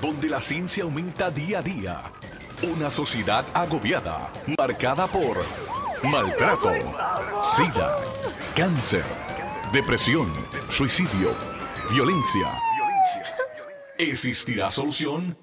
donde la ciencia aumenta día a día. Una sociedad agobiada, marcada por maltrato, sida, cáncer, depresión, suicidio, violencia. ¿Existirá solución?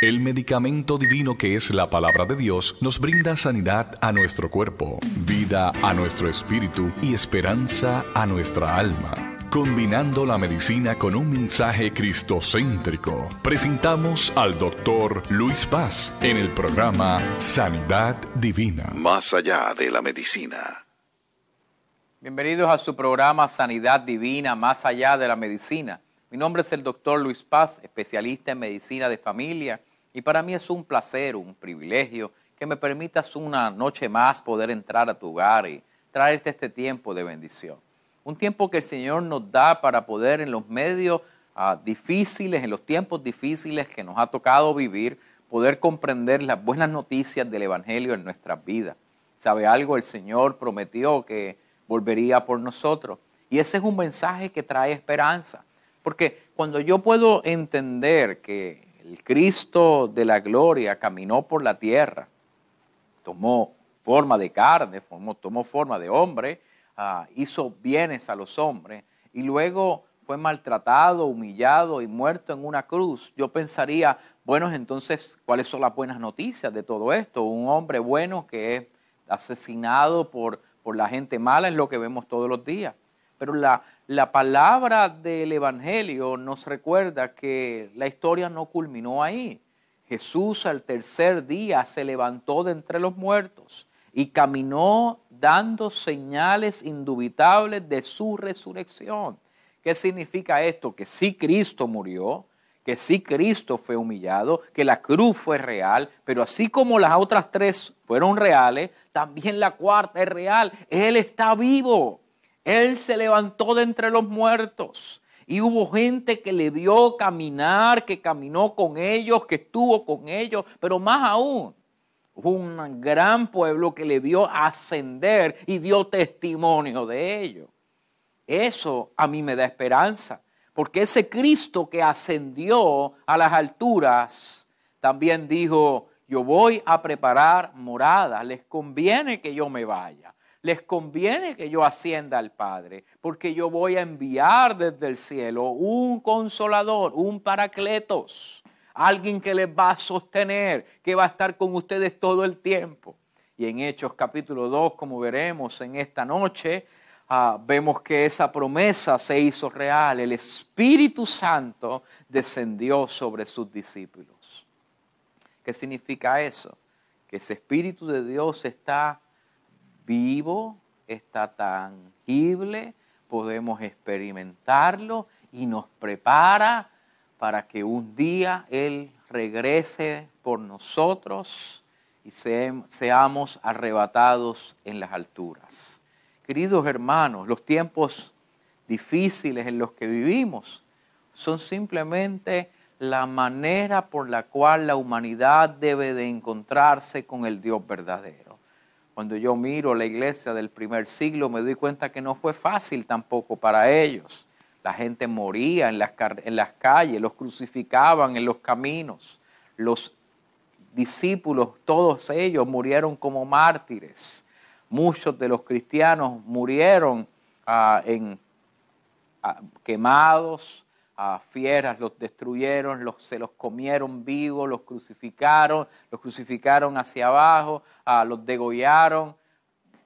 El medicamento divino que es la palabra de Dios nos brinda sanidad a nuestro cuerpo, vida a nuestro espíritu y esperanza a nuestra alma. Combinando la medicina con un mensaje cristocéntrico, presentamos al doctor Luis Paz en el programa Sanidad Divina. Más allá de la medicina. Bienvenidos a su programa Sanidad Divina, Más allá de la medicina. Mi nombre es el doctor Luis Paz, especialista en medicina de familia y para mí es un placer, un privilegio que me permitas una noche más poder entrar a tu hogar y traerte este tiempo de bendición. Un tiempo que el Señor nos da para poder en los medios ah, difíciles, en los tiempos difíciles que nos ha tocado vivir, poder comprender las buenas noticias del Evangelio en nuestras vidas. ¿Sabe algo? El Señor prometió que volvería por nosotros. Y ese es un mensaje que trae esperanza. Porque cuando yo puedo entender que el Cristo de la gloria caminó por la tierra, tomó forma de carne, tomó, forma de hombre, ah, hizo bienes a los hombres y luego fue maltratado, humillado y muerto en una cruz. Yo pensaría, bueno, entonces, ¿cuáles son las buenas noticias de todo esto? Un hombre bueno que es asesinado por, por la gente mala es lo que vemos todos los días. Pero la, la palabra del Evangelio nos recuerda que la historia no culminó ahí. Jesús al tercer día se levantó de entre los muertos y caminó dando señales indubitables de su resurrección. ¿Qué significa esto? Que sí Cristo murió, que sí Cristo fue humillado, que la cruz fue real, pero así como las otras tres fueron reales, también la cuarta es real. Él está vivo. Él se levantó de entre los muertos. Y hubo gente que le vio caminar, que caminó con ellos, que estuvo con ellos, pero más aún, un gran pueblo que le vio ascender y dio testimonio de ello. Eso a mí me da esperanza, porque ese Cristo que ascendió a las alturas también dijo, yo voy a preparar morada, les conviene que yo me vaya les conviene que yo ascienda al Padre, porque yo voy a enviar desde el cielo un consolador, un paracletos, alguien que les va a sostener, que va a estar con ustedes todo el tiempo. Y en Hechos capítulo 2, como veremos en esta noche, ah, vemos que esa promesa se hizo real. El Espíritu Santo descendió sobre sus discípulos. ¿Qué significa eso? Que ese Espíritu de Dios está vivo, está tangible, podemos experimentarlo y nos prepara para que un día Él regrese por nosotros y seamos arrebatados en las alturas. Queridos hermanos, los tiempos difíciles en los que vivimos son simplemente la manera por la cual la humanidad debe de encontrarse con el Dios verdadero. Cuando yo miro la iglesia del primer siglo, me doy cuenta que no fue fácil tampoco para ellos. La gente moría en las, en las calles, los crucificaban en los caminos. Los discípulos, todos ellos murieron como mártires. Muchos de los cristianos murieron ah, en, ah, quemados, fieras los destruyeron, los, se los comieron vivos, los crucificaron, los crucificaron hacia abajo, los degollaron.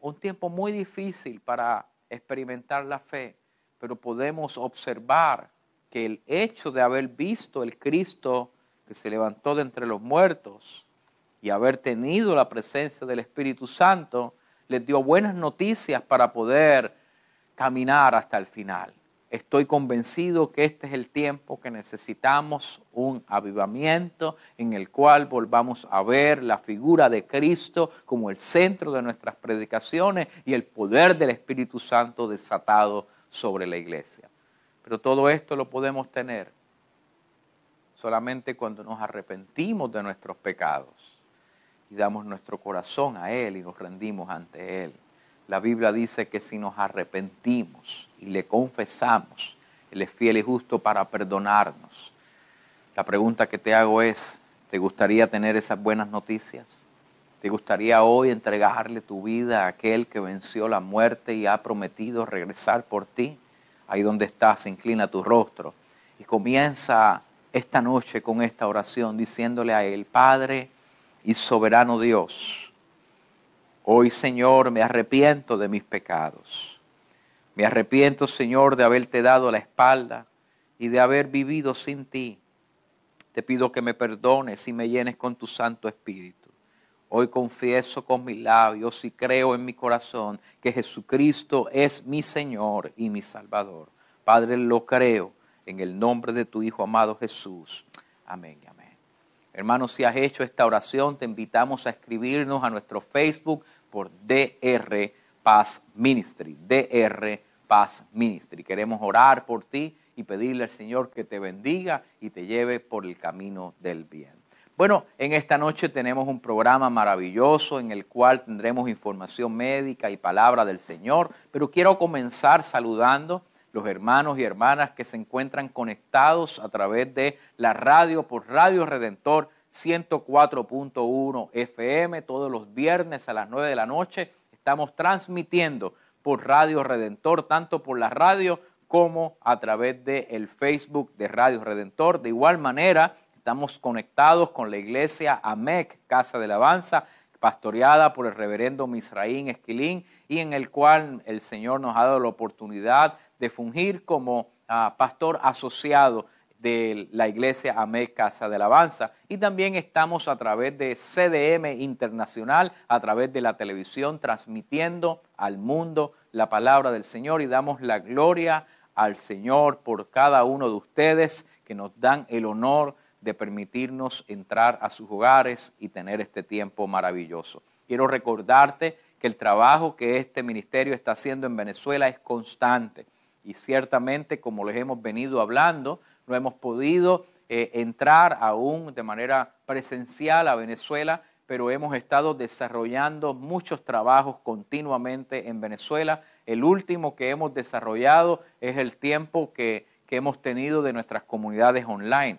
Un tiempo muy difícil para experimentar la fe, pero podemos observar que el hecho de haber visto el Cristo que se levantó de entre los muertos y haber tenido la presencia del Espíritu Santo, les dio buenas noticias para poder caminar hasta el final. Estoy convencido que este es el tiempo que necesitamos un avivamiento en el cual volvamos a ver la figura de Cristo como el centro de nuestras predicaciones y el poder del Espíritu Santo desatado sobre la iglesia. Pero todo esto lo podemos tener solamente cuando nos arrepentimos de nuestros pecados y damos nuestro corazón a Él y nos rendimos ante Él. La Biblia dice que si nos arrepentimos y le confesamos, Él es fiel y justo para perdonarnos. La pregunta que te hago es, ¿te gustaría tener esas buenas noticias? ¿Te gustaría hoy entregarle tu vida a aquel que venció la muerte y ha prometido regresar por ti? Ahí donde estás, inclina tu rostro y comienza esta noche con esta oración diciéndole a Él, Padre y soberano Dios, hoy Señor me arrepiento de mis pecados. Me arrepiento Señor de haberte dado la espalda y de haber vivido sin ti. Te pido que me perdones y me llenes con tu Santo Espíritu. Hoy confieso con mis labios y creo en mi corazón que Jesucristo es mi Señor y mi Salvador. Padre, lo creo en el nombre de tu Hijo amado Jesús. Amén y amén. Hermanos, si has hecho esta oración, te invitamos a escribirnos a nuestro Facebook por DR Paz Ministry. DR Paz Ministry. Queremos orar por ti y pedirle al Señor que te bendiga y te lleve por el camino del bien. Bueno, en esta noche tenemos un programa maravilloso en el cual tendremos información médica y palabra del Señor, pero quiero comenzar saludando los hermanos y hermanas que se encuentran conectados a través de la radio por Radio Redentor 104.1 FM todos los viernes a las 9 de la noche. Estamos transmitiendo por Radio Redentor, tanto por la radio como a través del el Facebook de Radio Redentor. De igual manera, estamos conectados con la iglesia AMEC, Casa de Alabanza, pastoreada por el reverendo Misraín Esquilín y en el cual el Señor nos ha dado la oportunidad de fungir como ah, pastor asociado de la iglesia AME Casa de Alabanza. Y también estamos a través de CDM Internacional, a través de la televisión, transmitiendo al mundo la palabra del Señor y damos la gloria al Señor por cada uno de ustedes que nos dan el honor de permitirnos entrar a sus hogares y tener este tiempo maravilloso. Quiero recordarte que el trabajo que este ministerio está haciendo en Venezuela es constante y ciertamente, como les hemos venido hablando, no hemos podido eh, entrar aún de manera presencial a Venezuela, pero hemos estado desarrollando muchos trabajos continuamente en Venezuela. El último que hemos desarrollado es el tiempo que, hemos tenido de nuestras comunidades online.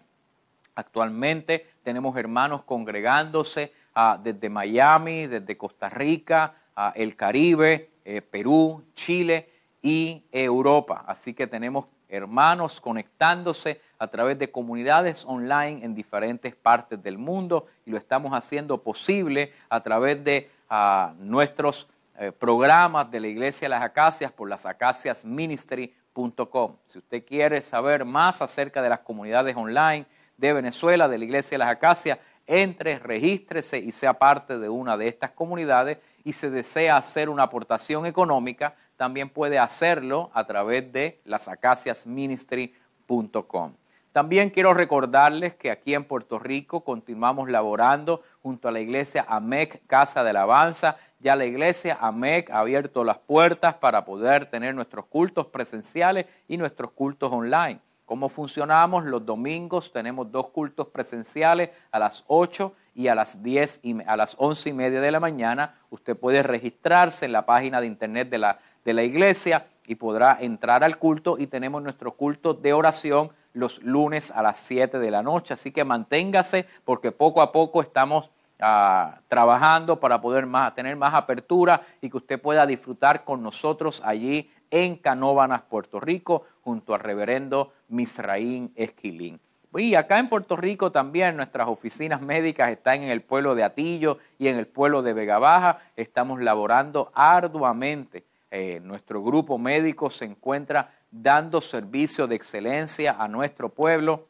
Actualmente tenemos hermanos congregándose ah, desde Miami, desde Costa Rica, ah, el Caribe, eh, Perú, Chile y Europa. Así que tenemos hermanos conectándose a través de comunidades online en diferentes partes del mundo y lo estamos haciendo posible a través de ah, nuestros eh, programas de la Iglesia de las Acacias por las acaciasministry.com. Si usted quiere saber más acerca de las comunidades online de Venezuela, de la Iglesia de las Acacias, entre, regístrese y sea parte de una de estas comunidades y se desea hacer una aportación económica, también puede hacerlo a través de lasacaciasministry.com. También quiero recordarles que aquí en Puerto Rico continuamos laborando junto a la iglesia AMEC Casa de Alabanza. Ya la iglesia AMEC ha abierto las puertas para poder tener nuestros cultos presenciales y nuestros cultos online. ¿Cómo funcionamos? Los domingos tenemos dos cultos presenciales a las 8 y a las 10 y a las 11 y media de la mañana. Usted puede registrarse en la página de internet de la, de la iglesia y podrá entrar al culto y tenemos nuestro culto de oración los lunes a las 7 de la noche. Así que manténgase porque poco a poco estamos ah, trabajando para poder más, tener más apertura y que usted pueda disfrutar con nosotros allí en Canóvanas, Puerto Rico, junto al reverendo Misraín Esquilín. Y acá en Puerto Rico también nuestras oficinas médicas están en el pueblo de Atillo y en el pueblo de Vega Baja. Estamos laborando arduamente. Eh, nuestro grupo médico se encuentra dando servicio de excelencia a nuestro pueblo.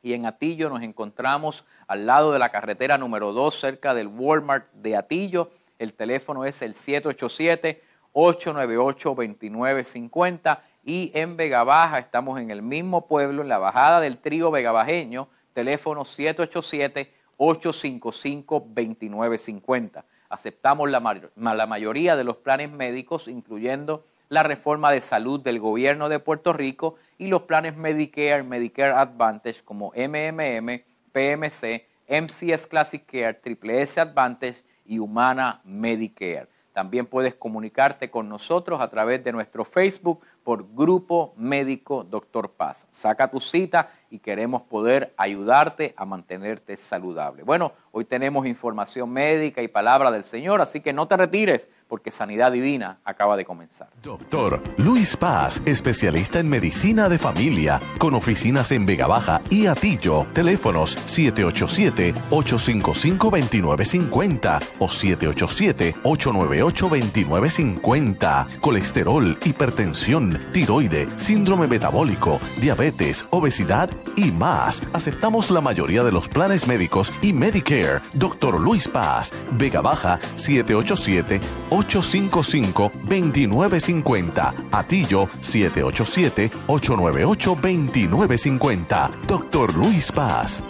Y en Atillo nos encontramos al lado de la carretera número 2, cerca del Walmart de Atillo. El teléfono es el 787 898-2950 y en Vega Baja estamos en el mismo pueblo, en la bajada del trío vegabajeño, teléfono 787-855-2950. Aceptamos la, la mayoría de los planes médicos, incluyendo la reforma de salud del gobierno de Puerto Rico y los planes Medicare, Medicare Advantage como MMM, PMC, MCS Classic Care, Triple S Advantage y Humana Medicare. También puedes comunicarte con nosotros a través de nuestro Facebook por Grupo Médico Doctor Paz. Saca tu cita y queremos poder ayudarte a mantenerte saludable. Bueno, hoy tenemos información médica y palabra del Señor, así que no te retires porque Sanidad Divina acaba de comenzar. Doctor Luis Paz, especialista en medicina de familia, con oficinas en Vega Baja y Atillo. Teléfonos 787-855-2950 o 787-898-2950. Colesterol, hipertensión, tiroide, síndrome metabólico, diabetes, obesidad y más. Aceptamos la mayoría de los planes médicos y Medicare. Doctor Luis Paz, Vega Baja 787-855-2950. Atillo 787-898-2950. Doctor Luis Paz.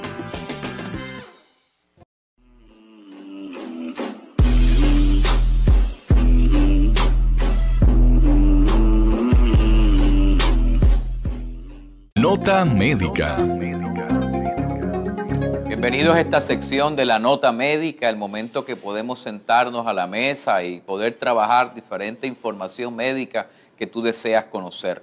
Nota médica. Bienvenidos a esta sección de la nota médica, el momento que podemos sentarnos a la mesa y poder trabajar diferente información médica que tú deseas conocer.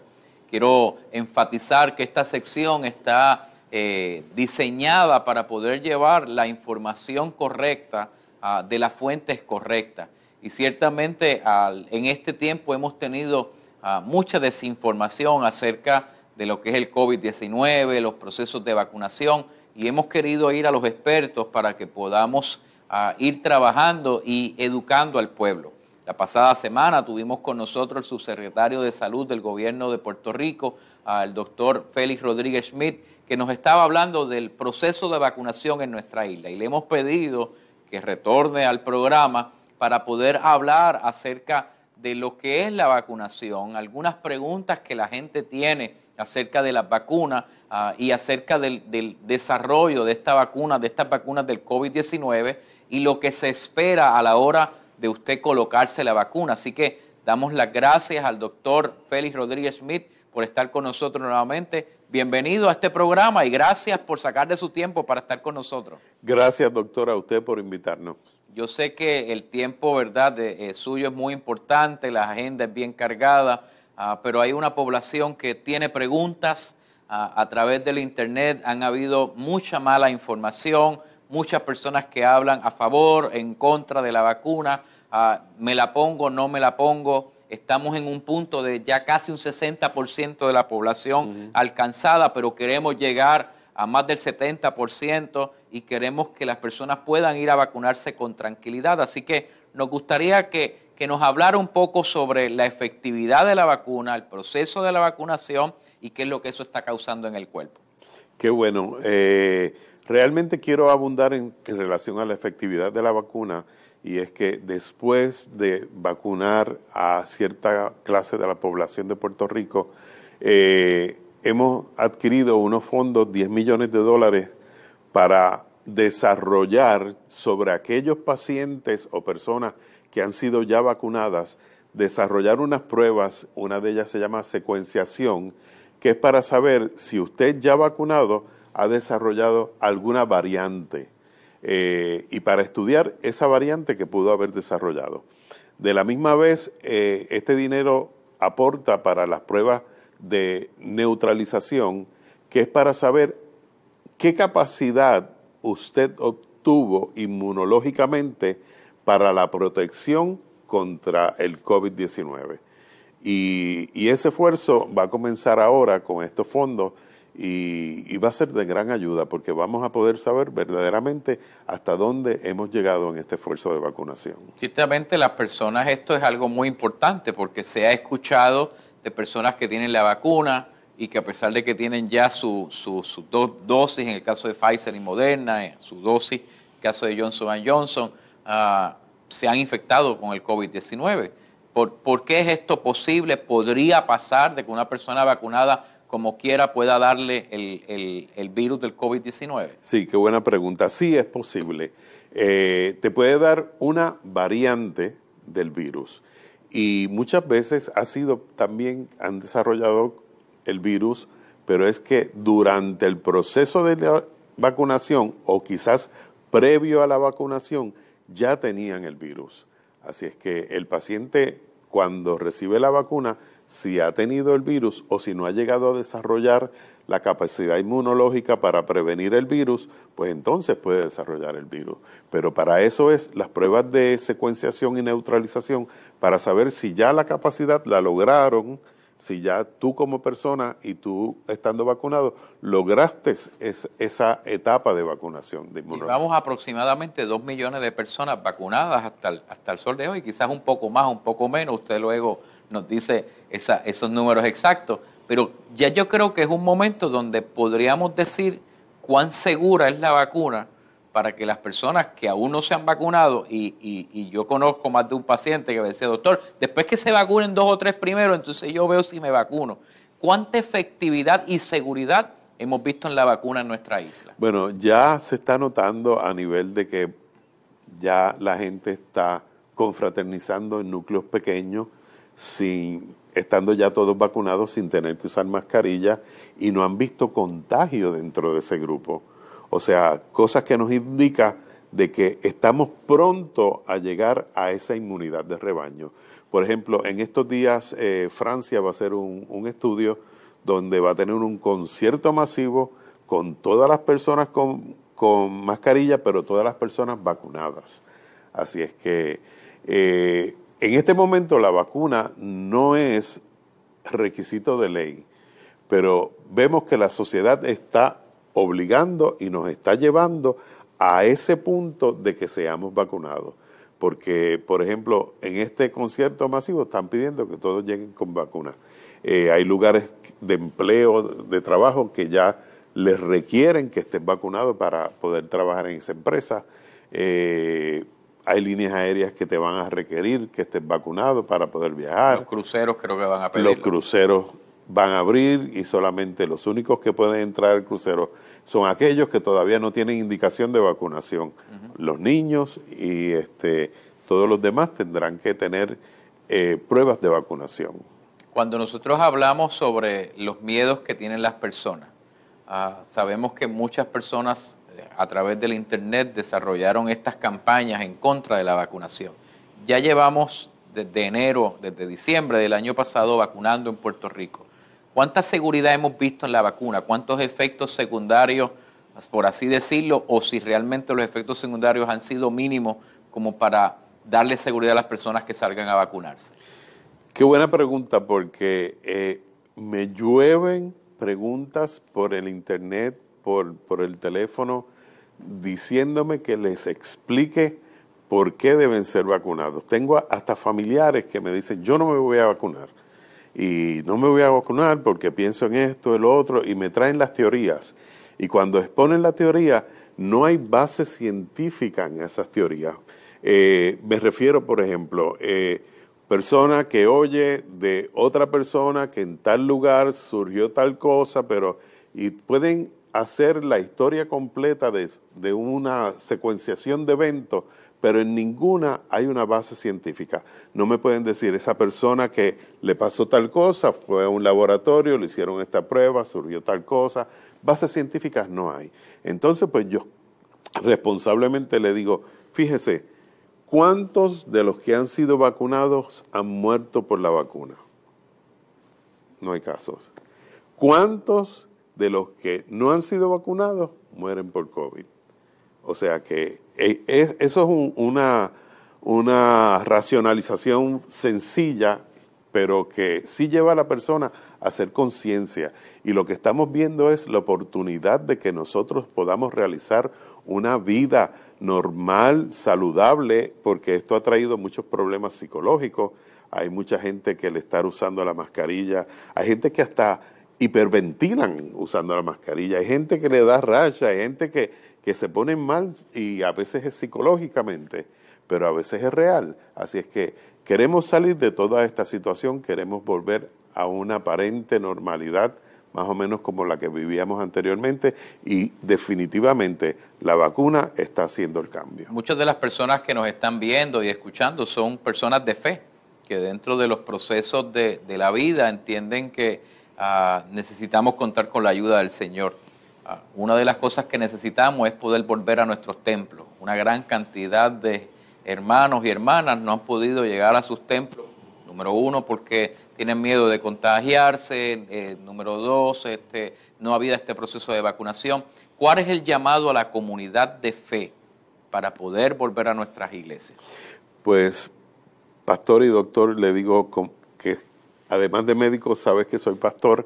Quiero enfatizar que esta sección está eh, diseñada para poder llevar la información correcta ah, de las fuentes correctas. Y ciertamente en este tiempo hemos tenido ah, mucha desinformación acerca de lo que es el COVID-19, los procesos de vacunación, y hemos querido ir a los expertos para que podamos ah, ir trabajando y educando al pueblo. La pasada semana tuvimos con nosotros el subsecretario de Salud del gobierno de Puerto Rico, el doctor Félix Rodríguez Schmidt, que nos estaba hablando del proceso de vacunación en nuestra isla. Y le hemos pedido que retorne al programa para poder hablar acerca de lo que es la vacunación, algunas preguntas que la gente tiene acerca de las vacunas ah, y acerca del, desarrollo de esta vacuna, de estas vacunas del COVID-19 y lo que se espera a la hora de usted colocarse la vacuna. Así que damos las gracias al doctor Félix Rodríguez Smith por estar con nosotros nuevamente. Bienvenido a este programa y gracias por sacar de su tiempo para estar con nosotros. Gracias, doctor, a usted por invitarnos. Yo sé que el tiempo, ¿verdad?, de, eh, suyo es muy importante, la agenda es bien cargada Ah, pero hay una población que tiene preguntas ah, a través del Internet. Han habido mucha mala información, muchas personas que hablan a favor, en contra de la vacuna. Ah, me la pongo, no me la pongo. Estamos en un punto de ya casi un 60% de la población alcanzada, pero queremos llegar a más del 70% y queremos que las personas puedan ir a vacunarse con tranquilidad. Así que nos gustaría que que nos hablara un poco sobre la efectividad de la vacuna, el proceso de la vacunación y qué es lo que eso está causando en el cuerpo. Qué bueno. Eh, realmente quiero abundar en, relación a la efectividad de la vacuna y es que después de vacunar a cierta clase de la población de Puerto Rico, eh, hemos adquirido unos fondos, 10 millones de dólares, para desarrollar sobre aquellos pacientes o personas que han sido ya vacunadas, desarrollar unas pruebas, una de ellas se llama secuenciación, que es para saber si usted ya vacunado ha desarrollado alguna variante eh, y para estudiar esa variante que pudo haber desarrollado. De la misma vez, eh, este dinero aporta para las pruebas de neutralización, que es para saber qué capacidad usted obtuvo inmunológicamente para la protección contra el COVID-19. Y, ese esfuerzo va a comenzar ahora con estos fondos y, va a ser de gran ayuda porque vamos a poder saber verdaderamente hasta dónde hemos llegado en este esfuerzo de vacunación. Ciertamente las personas, esto es algo muy importante porque se ha escuchado de personas que tienen la vacuna y que a pesar de que tienen ya su, su, dosis, en el caso de Pfizer y Moderna, eh, su dosis, en el caso de Johnson Johnson, Ah, se han infectado con el COVID-19. ¿Por, qué es esto posible? ¿Podría pasar de que una persona vacunada como quiera pueda darle el, virus del COVID-19? Sí, qué buena pregunta. Sí es posible. Eh, te puede dar una variante del virus y muchas veces ha sido también, han desarrollado el virus, pero es que durante el proceso de la vacunación o quizás previo a la vacunación, ya tenían el virus. Así es que el paciente cuando recibe la vacuna si ha tenido el virus o si no ha llegado a desarrollar la capacidad inmunológica para prevenir el virus, pues entonces puede desarrollar el virus. Pero para eso es las pruebas de secuenciación y neutralización, para saber si ya la capacidad la lograron, si ya tú como persona y tú estando vacunado lograste esa etapa de vacunación. De Vamos aproximadamente dos millones de personas vacunadas hasta el, hasta el sol de hoy, quizás un poco más, un poco menos, usted luego nos dice esa, esos números exactos, pero ya yo creo que es un momento donde podríamos decir cuán segura es la vacuna para que las personas que aún no se han vacunado, y, yo conozco más de un paciente que me dice, doctor, después que se vacunen dos o tres primero, entonces yo veo si me vacuno. ¿Cuánta efectividad y seguridad hemos visto en la vacuna en nuestra isla? Bueno, ya se está notando a nivel de que ya la gente está confraternizando en núcleos pequeños, sin, estando ya todos vacunados sin tener que usar mascarilla y no han visto contagio dentro de ese grupo. O sea, cosas que nos indica de que estamos pronto a llegar a esa inmunidad de rebaño. Por ejemplo, en estos días eh, Francia va a hacer un, estudio donde va a tener un concierto masivo con todas las personas con, mascarilla, pero todas las personas vacunadas. Así es que eh, en este momento la vacuna no es requisito de ley, pero vemos que la sociedad está obligando y nos está llevando a ese punto de que seamos vacunados. Porque, por ejemplo, en este concierto masivo están pidiendo que todos lleguen con vacunas. Eh, hay lugares de empleo, de trabajo, que ya les requieren que estén vacunados para poder trabajar en esa empresa. Eh, hay líneas aéreas que te van a requerir que estés vacunado para poder viajar. Los cruceros creo que van a pedir. Los cruceros van a abrir y solamente los únicos que pueden entrar al crucero son aquellos que todavía no tienen indicación de vacunación. Los niños y este, todos los demás tendrán que tener eh, pruebas de vacunación. Cuando nosotros hablamos sobre los miedos que tienen las personas, ah, sabemos que muchas personas a través del Internet desarrollaron estas campañas en contra de la vacunación. Ya llevamos desde enero, desde diciembre del año pasado vacunando en Puerto Rico. ¿Cuánta seguridad hemos visto en la vacuna? ¿Cuántos efectos secundarios, por así decirlo, o si realmente los efectos secundarios han sido mínimos como para darle seguridad a las personas que salgan a vacunarse? Qué buena pregunta, porque eh, me llueven preguntas por el internet, por, por el teléfono, diciéndome que les explique por qué deben ser vacunados. Tengo hasta familiares que me dicen, yo no me voy a vacunar y no me voy a vacunar porque pienso en esto, el otro, y me traen las teorías. Y cuando exponen la teoría, no hay base científica en esas teorías. Eh, me refiero, por ejemplo, eh, persona que oye de otra persona que en tal lugar surgió tal cosa, pero y pueden hacer la historia completa de, de una secuenciación de eventos pero en ninguna hay una base científica. No me pueden decir, esa persona que le pasó tal cosa, fue a un laboratorio, le hicieron esta prueba, surgió tal cosa. Bases científicas no hay. Entonces, pues yo responsablemente le digo, fíjese, ¿cuántos de los que han sido vacunados han muerto por la vacuna? No hay casos. ¿Cuántos de los que no han sido vacunados mueren por COVID? O sea que eh, eso es una, una racionalización sencilla, pero que sí lleva a la persona a hacer conciencia. Y lo que estamos viendo es la oportunidad de que nosotros podamos realizar una vida normal, saludable, porque esto ha traído muchos problemas psicológicos. Hay mucha gente que le está usando la mascarilla, hay gente que hasta hiperventilan usando la mascarilla, hay gente que le da racha, hay gente que, que se ponen mal y a veces es psicológicamente, pero a veces es real. Así es que queremos salir de toda esta situación, queremos volver a una aparente normalidad, más o menos como la que vivíamos anteriormente, y definitivamente la vacuna está haciendo el cambio. Muchas de las personas que nos están viendo y escuchando son personas de fe, que dentro de los procesos de, la vida entienden que ah, necesitamos contar con la ayuda del Señor. Ah, una de las cosas que necesitamos es poder volver a nuestros templos. Una gran cantidad de hermanos y hermanas no han podido llegar a sus templos. Número uno, porque tienen miedo de contagiarse, eh, número dos, este, no había este proceso de vacunación. ¿Cuál es el llamado a la comunidad de fe para poder volver a nuestras iglesias? Pues, pastor y doctor, le digo que además de médico, sabes que soy pastor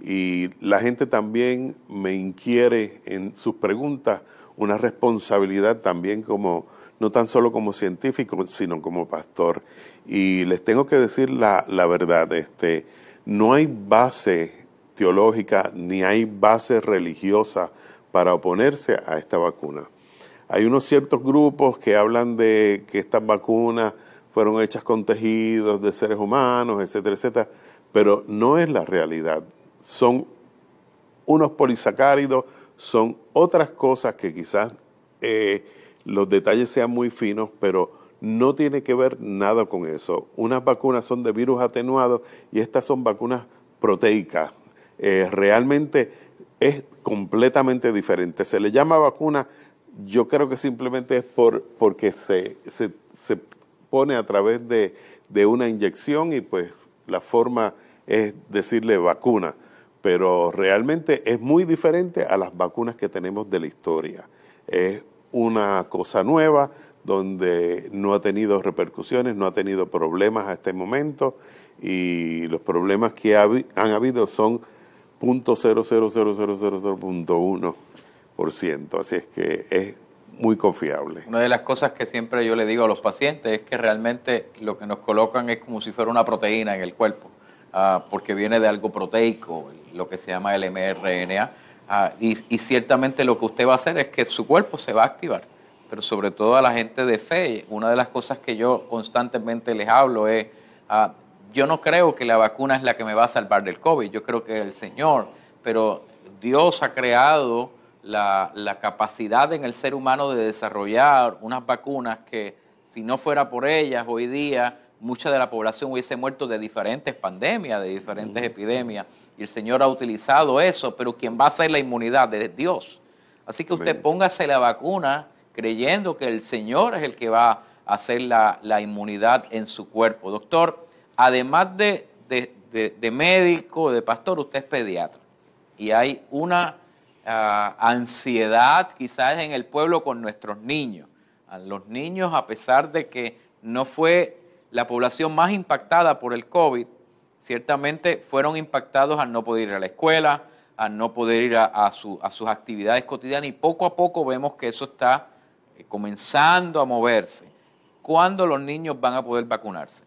y la gente también me inquiere en sus preguntas una responsabilidad también como, no tan solo como científico, sino como pastor. Y les tengo que decir la, la verdad, este, no hay base teológica ni hay base religiosa para oponerse a esta vacuna. Hay unos ciertos grupos que hablan de que estas vacunas fueron hechas con tejidos de seres humanos, etcétera, etcétera, pero no es la realidad. Son unos polisacáridos, son otras cosas que quizás eh, los detalles sean muy finos, pero no tiene que ver nada con eso. Unas vacunas son de virus atenuado y estas son vacunas proteicas. Eh, realmente es completamente diferente. Se le llama vacuna, yo creo que simplemente es por, porque se, se, pone a través de, de, una inyección y pues la forma es decirle vacuna, pero realmente es muy diferente a las vacunas que tenemos de la historia. Es una cosa nueva donde no ha tenido repercusiones, no ha tenido problemas a este momento. Y los problemas que han habido son .00000.1%, así es que es muy confiable. Una de las cosas que siempre yo le digo a los pacientes es que realmente lo que nos colocan es como si fuera una proteína en el cuerpo, uh, porque viene de algo proteico, lo que se llama el mRNA, uh, y, ciertamente lo que usted va a hacer es que su cuerpo se va a activar, pero sobre todo a la gente de fe, una de las cosas que yo constantemente les hablo es, uh, yo no creo que la vacuna es la que me va a salvar del COVID, yo creo que el Señor, pero Dios ha creado la, capacidad en el ser humano de desarrollar unas vacunas que si no fuera por ellas hoy día mucha de la población hubiese muerto de diferentes pandemias, de diferentes epidemias. Y el Señor ha utilizado eso, pero quien va a hacer la inmunidad es Dios. Así que usted póngase la vacuna creyendo que el Señor es el que va a hacer la, la inmunidad en su cuerpo. Doctor, además de, de, médico, de pastor, usted es pediatra. Y hay una ansiedad quizás en el pueblo con nuestros niños. A los niños, a pesar de que no fue la población más impactada por el COVID, ciertamente fueron impactados al no poder ir a la escuela, al no poder ir a, sus actividades cotidianas y poco a poco vemos que eso está eh, comenzando a moverse. ¿Cuándo los niños van a poder vacunarse?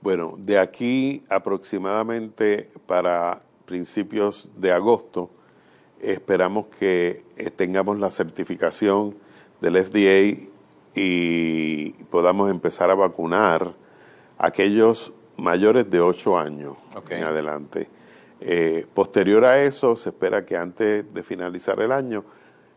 Bueno, de aquí aproximadamente para principios de agosto, esperamos que eh, tengamos la certificación del FDA y podamos empezar a vacunar a aquellos mayores de 8 años en adelante. Eh, posterior a eso, se espera que antes de finalizar el año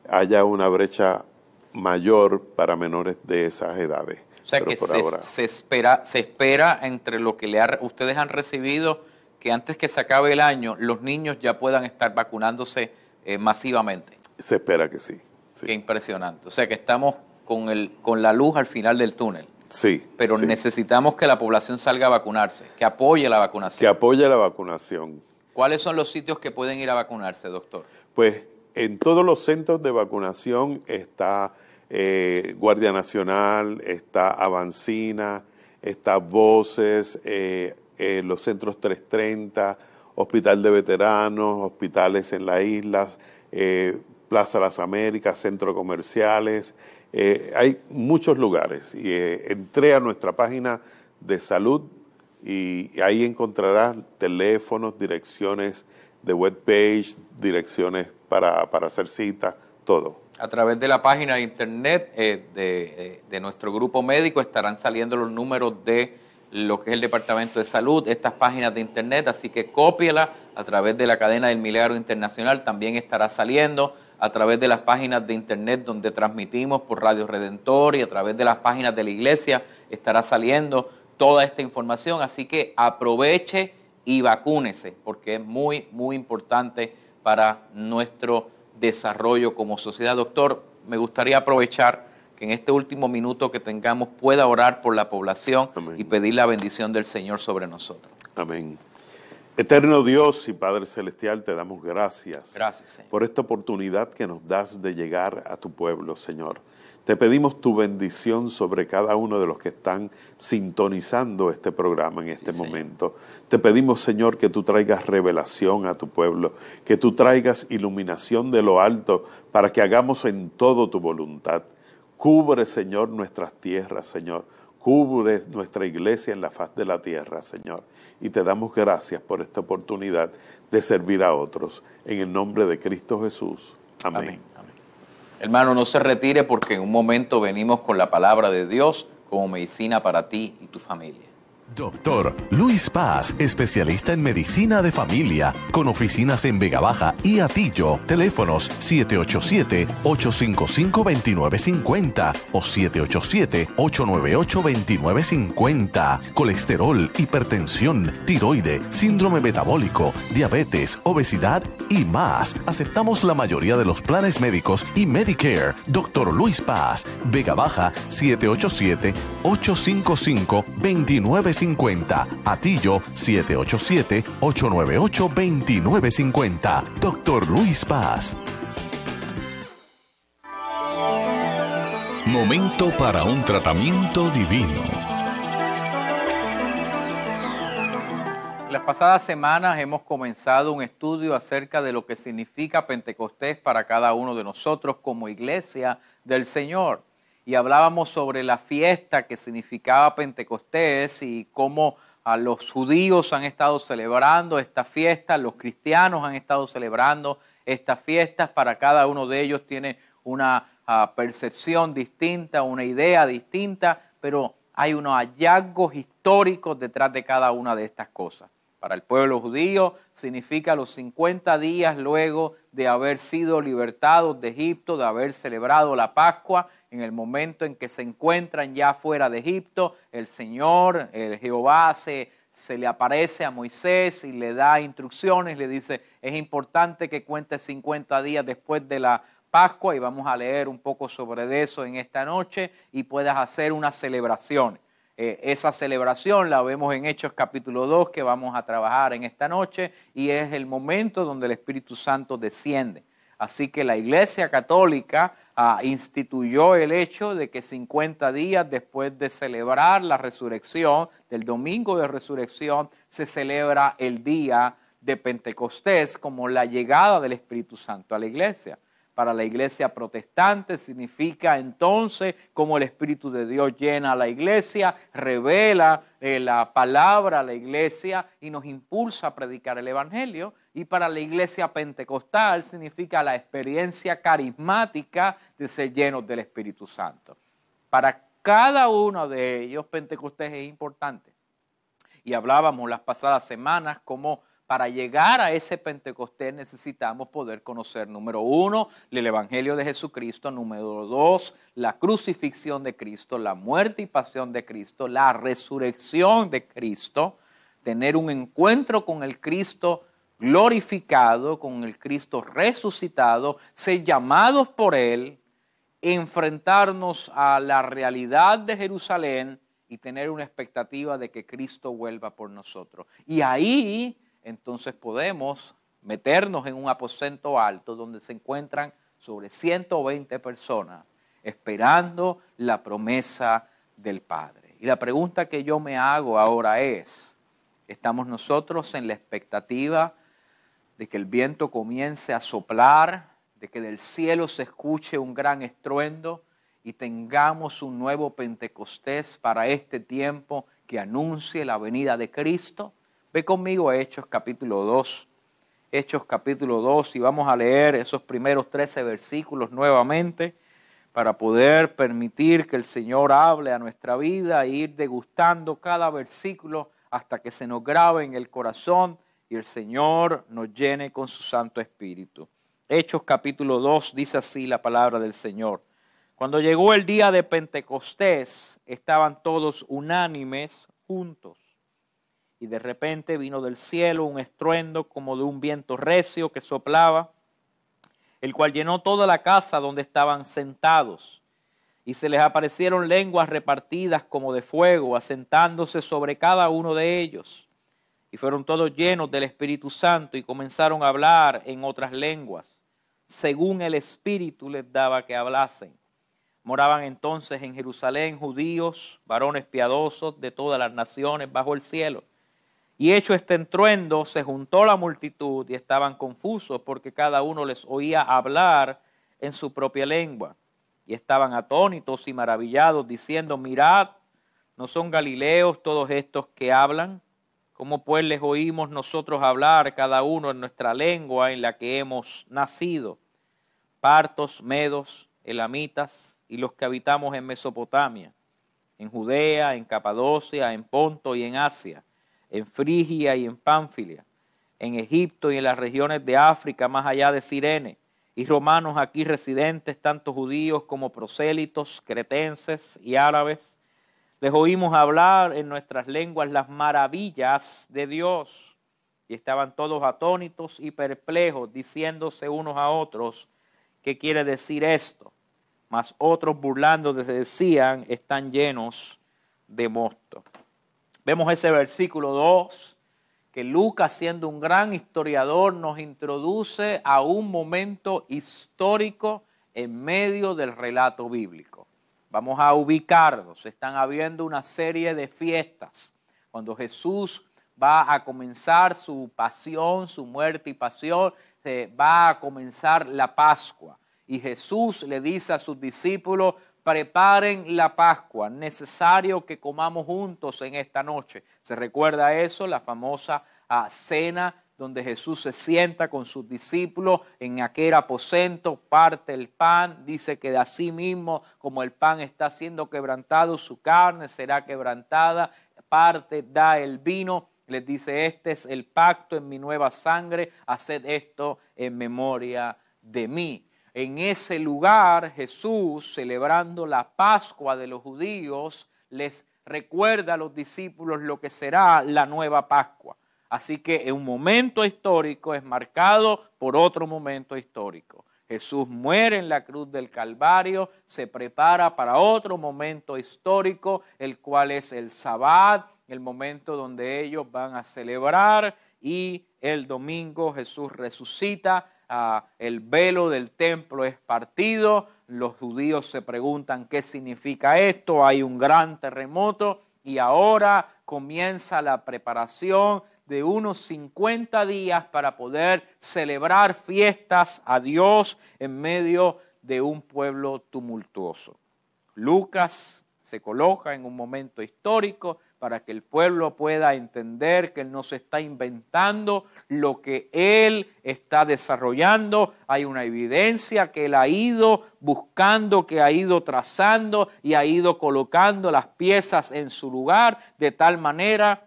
haya una brecha mayor para menores de esas edades. O sea que se, espera, se espera entre lo que le ustedes han recibido que antes que se acabe el año los niños ya puedan estar vacunándose eh, masivamente. Se espera que sí, Qué impresionante. O sea que estamos con, el, con la luz al final del túnel. Sí. Pero necesitamos que la población salga a vacunarse, que apoye la vacunación. Que apoye la vacunación. ¿Cuáles son los sitios que pueden ir a vacunarse, doctor? Pues en todos los centros de vacunación está eh, Guardia Nacional, está Avancina, está Voces, eh, eh, los centros 330, Hospital de Veteranos, hospitales en las islas, Plaza Las Américas, centros comerciales. hay muchos lugares. Y entré a nuestra página de salud y ahí encontrarás teléfonos, direcciones de webpage, direcciones para, para hacer citas, todo a través de la página de internet eh, eh, de, nuestro grupo médico estarán saliendo los números de lo que es el Departamento de Salud, estas páginas de internet, así que cópiela a través de la cadena del Milagro Internacional, también estará saliendo a través de las páginas de internet donde transmitimos por Radio Redentor y a través de las páginas de la iglesia estará saliendo toda esta información, así que aproveche y vacúnese, porque es muy, muy importante para nuestro desarrollo como sociedad. Doctor, me gustaría aprovechar que en este último minuto que tengamos pueda orar por la población y pedir la bendición del Señor sobre nosotros. Amén. Eterno Dios y Padre Celestial, te damos gracias. Gracias, Señor. Por esta oportunidad que nos das de llegar a tu pueblo, Señor. Te pedimos tu bendición sobre cada uno de los que están sintonizando este programa en este momento. Te pedimos, Señor, que tú traigas revelación a tu pueblo, que tú traigas iluminación de lo alto para que hagamos en todo tu voluntad. Cubre, Señor, nuestras tierras, Señor. Cubre nuestra iglesia en la faz de la tierra, Señor. Y te damos gracias por esta oportunidad de servir a otros. En el nombre de Cristo Jesús. Amén. Amén. Hermano, no se retire porque en un momento venimos con la palabra de Dios como medicina para ti y tu familia. Doctor Luis Paz, especialista en medicina de familia, con oficinas en Vega Baja y Atillo. Teléfonos 787-855-2950 o 787-898-2950. Colesterol, hipertensión, tiroide, síndrome metabólico, diabetes, obesidad y más. Aceptamos la mayoría de los planes médicos y Medicare. Doctor Luis Paz, Vega Baja 787-855-2950. Atillo 787-898-2950. Doctor Luis Paz. Momento para un tratamiento divino. Las pasadas semanas hemos comenzado un estudio acerca de lo que significa Pentecostés para cada uno de nosotros como iglesia del Señor y hablábamos sobre la fiesta que significaba Pentecostés y cómo a los judíos han estado celebrando esta fiesta, los cristianos han estado celebrando estas fiestas, para cada uno de ellos tiene una uh, percepción distinta, una idea distinta, pero hay unos hallazgos históricos detrás de cada una de estas cosas. Para el pueblo judío significa los 50 días luego de haber sido libertados de Egipto, de haber celebrado la Pascua en el momento en que se encuentran ya fuera de Egipto, el Señor, el Jehová, se, se le aparece a Moisés y le da instrucciones, le dice, es importante que cuentes 50 días después de la Pascua y vamos a leer un poco sobre eso en esta noche y puedas hacer una celebración. Eh, esa celebración la vemos en Hechos capítulo 2 que vamos a trabajar en esta noche y es el momento donde el Espíritu Santo desciende. Así que la Iglesia Católica ah, instituyó el hecho de que 50 días después de celebrar la resurrección, del domingo de resurrección, se celebra el día de Pentecostés como la llegada del Espíritu Santo a la iglesia. Para la iglesia protestante significa entonces como el Espíritu de Dios llena a la iglesia, revela eh, la palabra a la iglesia y nos impulsa a predicar el Evangelio. Y para la iglesia pentecostal significa la experiencia carismática de ser llenos del Espíritu Santo. Para cada uno de ellos, Pentecostés es importante. Y hablábamos las pasadas semanas cómo para llegar a ese Pentecostés necesitamos poder conocer, número uno, el Evangelio de Jesucristo, número dos, la crucifixión de Cristo, la muerte y pasión de Cristo, la resurrección de Cristo, tener un encuentro con el Cristo glorificado, con el Cristo resucitado, ser llamados por Él, enfrentarnos a la realidad de Jerusalén y tener una expectativa de que Cristo vuelva por nosotros. Y ahí entonces podemos meternos en un aposento alto donde se encuentran sobre 120 personas esperando la promesa del Padre. Y la pregunta que yo me hago ahora es, ¿estamos nosotros en la expectativa de que el viento comience a soplar, de que del cielo se escuche un gran estruendo y tengamos un nuevo Pentecostés para este tiempo que anuncie la venida de Cristo? Ve conmigo a Hechos capítulo 2. Hechos capítulo 2 y vamos a leer esos primeros 13 versículos nuevamente para poder permitir que el Señor hable a nuestra vida e ir degustando cada versículo hasta que se nos grabe en el corazón y el Señor nos llene con su Santo Espíritu. Hechos capítulo 2 dice así la palabra del Señor. Cuando llegó el día de Pentecostés, estaban todos unánimes juntos y de repente vino del cielo un estruendo como de un viento recio que soplaba, el cual llenó toda la casa donde estaban sentados. Y se les aparecieron lenguas repartidas como de fuego, asentándose sobre cada uno de ellos. Y fueron todos llenos del Espíritu Santo y comenzaron a hablar en otras lenguas, según el Espíritu les daba que hablasen. Moraban entonces en Jerusalén judíos, varones piadosos de todas las naciones bajo el cielo. Y hecho este entruendo, se juntó la multitud y estaban confusos porque cada uno les oía hablar en su propia lengua. Y estaban atónitos y maravillados, diciendo, mirad, ¿no son galileos todos estos que hablan? ¿Cómo pues les oímos nosotros hablar cada uno en nuestra lengua en la que hemos nacido? Partos, medos, elamitas y los que habitamos en Mesopotamia, en Judea, en Capadocia, en Ponto y en Asia, en Frigia y en Pánfilia, en Egipto y en las regiones de África más allá de Sirene, y romanos aquí residentes, tanto judíos como prosélitos, cretenses y árabes les oímos hablar en nuestras lenguas las maravillas de Dios. Y estaban todos atónitos y perplejos, diciéndose unos a otros, ¿qué quiere decir esto? Mas otros burlándose decían, están llenos de mosto. Vemos ese versículo 2, que Lucas, siendo un gran historiador, nos introduce a un momento histórico en medio del relato bíblico. Vamos a ubicarlos. Están habiendo una serie de fiestas. Cuando Jesús va a comenzar su pasión, su muerte y pasión, va a comenzar la Pascua. Y Jesús le dice a sus discípulos, preparen la Pascua, necesario que comamos juntos en esta noche. ¿Se recuerda eso? La famosa ah, cena donde Jesús se sienta con sus discípulos en aquel aposento, parte el pan, dice que de así mismo como el pan está siendo quebrantado, su carne será quebrantada, parte da el vino, les dice, este es el pacto en mi nueva sangre, haced esto en memoria de mí. En ese lugar Jesús, celebrando la Pascua de los judíos, les recuerda a los discípulos lo que será la nueva Pascua. Así que un momento histórico es marcado por otro momento histórico. Jesús muere en la cruz del Calvario, se prepara para otro momento histórico, el cual es el Sabbat, el momento donde ellos van a celebrar y el domingo Jesús resucita, ah, el velo del templo es partido, los judíos se preguntan qué significa esto, hay un gran terremoto y ahora comienza la preparación de unos 50 días para poder celebrar fiestas a Dios en medio de un pueblo tumultuoso. Lucas se coloca en un momento histórico para que el pueblo pueda entender que Él no se está inventando lo que Él está desarrollando. Hay una evidencia que Él ha ido buscando, que ha ido trazando y ha ido colocando las piezas en su lugar de tal manera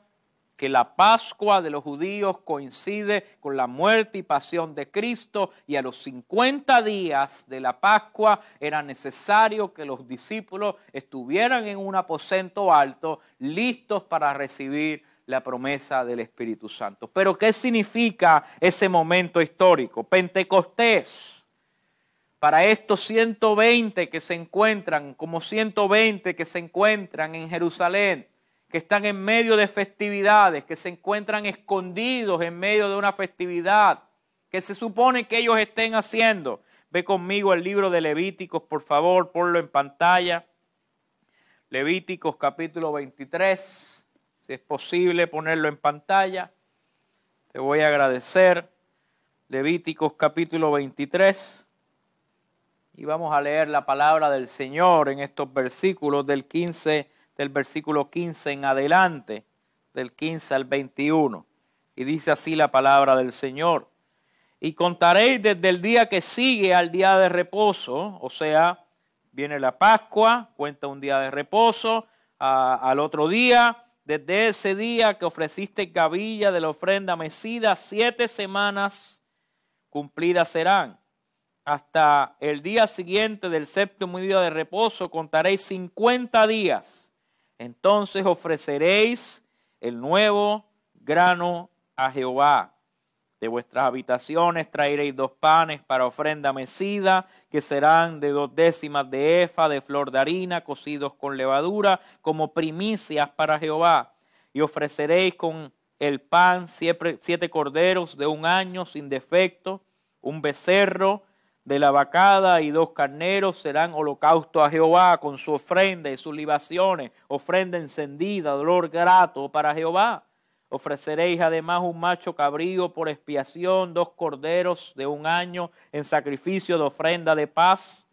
que la Pascua de los judíos coincide con la muerte y pasión de Cristo y a los 50 días de la Pascua era necesario que los discípulos estuvieran en un aposento alto listos para recibir la promesa del Espíritu Santo. Pero ¿qué significa ese momento histórico? Pentecostés. Para estos 120 que se encuentran, como 120 que se encuentran en Jerusalén, que están en medio de festividades, que se encuentran escondidos en medio de una festividad, que se supone que ellos estén haciendo. Ve conmigo el libro de Levíticos, por favor, ponlo en pantalla. Levíticos capítulo 23, si es posible ponerlo en pantalla. Te voy a agradecer. Levíticos capítulo 23. Y vamos a leer la palabra del Señor en estos versículos del 15 del versículo 15 en adelante, del 15 al 21. Y dice así la palabra del Señor. Y contaréis desde el día que sigue al día de reposo, o sea, viene la Pascua, cuenta un día de reposo, al otro día, desde ese día que ofreciste gavilla de la ofrenda mecida, siete semanas cumplidas serán. Hasta el día siguiente del séptimo día de reposo contaréis cincuenta días entonces ofreceréis el nuevo grano a Jehová. De vuestras habitaciones traeréis dos panes para ofrenda mecida, que serán de dos décimas de efa de flor de harina, cocidos con levadura, como primicias para Jehová. Y ofreceréis con el pan, siete, siete corderos de un año sin defecto, un becerro de la vacada y dos carneros serán holocausto a Jehová con su ofrenda y sus libaciones, ofrenda encendida, dolor grato para Jehová. Ofreceréis además un macho cabrío por expiación, dos corderos de un año en sacrificio de ofrenda de paz.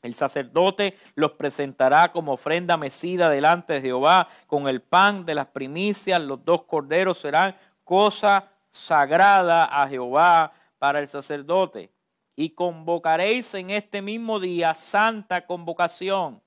El sacerdote los presentará como ofrenda mecida delante de Jehová con el pan de las primicias. Los dos corderos serán cosa sagrada a Jehová para el sacerdote. Y convocaréis en este mismo día santa convocación.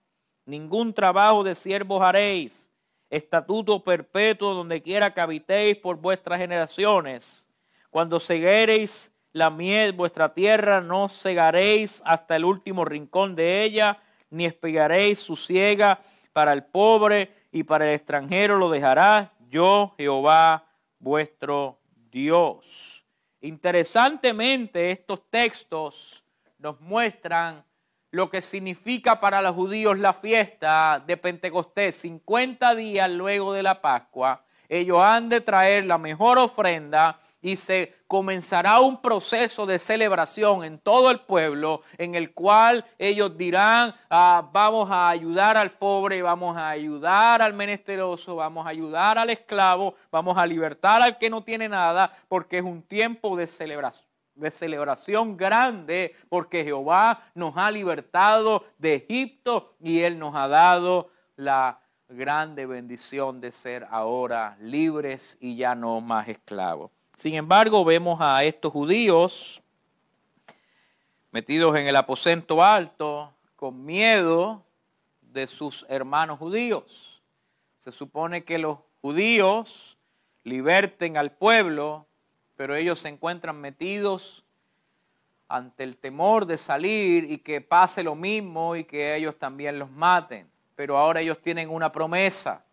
Ningún trabajo de siervos haréis estatuto perpetuo donde quiera que habitéis por vuestras generaciones. Cuando ceguereis la miel, vuestra tierra, no cegaréis hasta el último rincón de ella, ni espigaréis su ciega para el pobre y para el extranjero lo dejará yo, Jehová, vuestro Dios. Interesantemente, estos textos nos muestran lo que significa para los judíos la fiesta de Pentecostés, 50 días luego de la Pascua, ellos han de traer la mejor ofrenda y se comenzará un proceso de celebración en todo el pueblo en el cual ellos dirán, ah, vamos a ayudar al pobre, vamos a ayudar al menesteroso, vamos a ayudar al esclavo, vamos a libertar al que no tiene nada, porque es un tiempo de celebración de celebración grande porque Jehová nos ha libertado de Egipto y Él nos ha dado la grande bendición de ser ahora libres y ya no más esclavos. Sin embargo, vemos a estos judíos metidos en el aposento alto con miedo de sus hermanos judíos. Se supone que los judíos liberten al pueblo pero ellos se encuentran metidos ante el temor de salir y que pase lo mismo y que ellos también los maten. Pero ahora ellos tienen una promesa,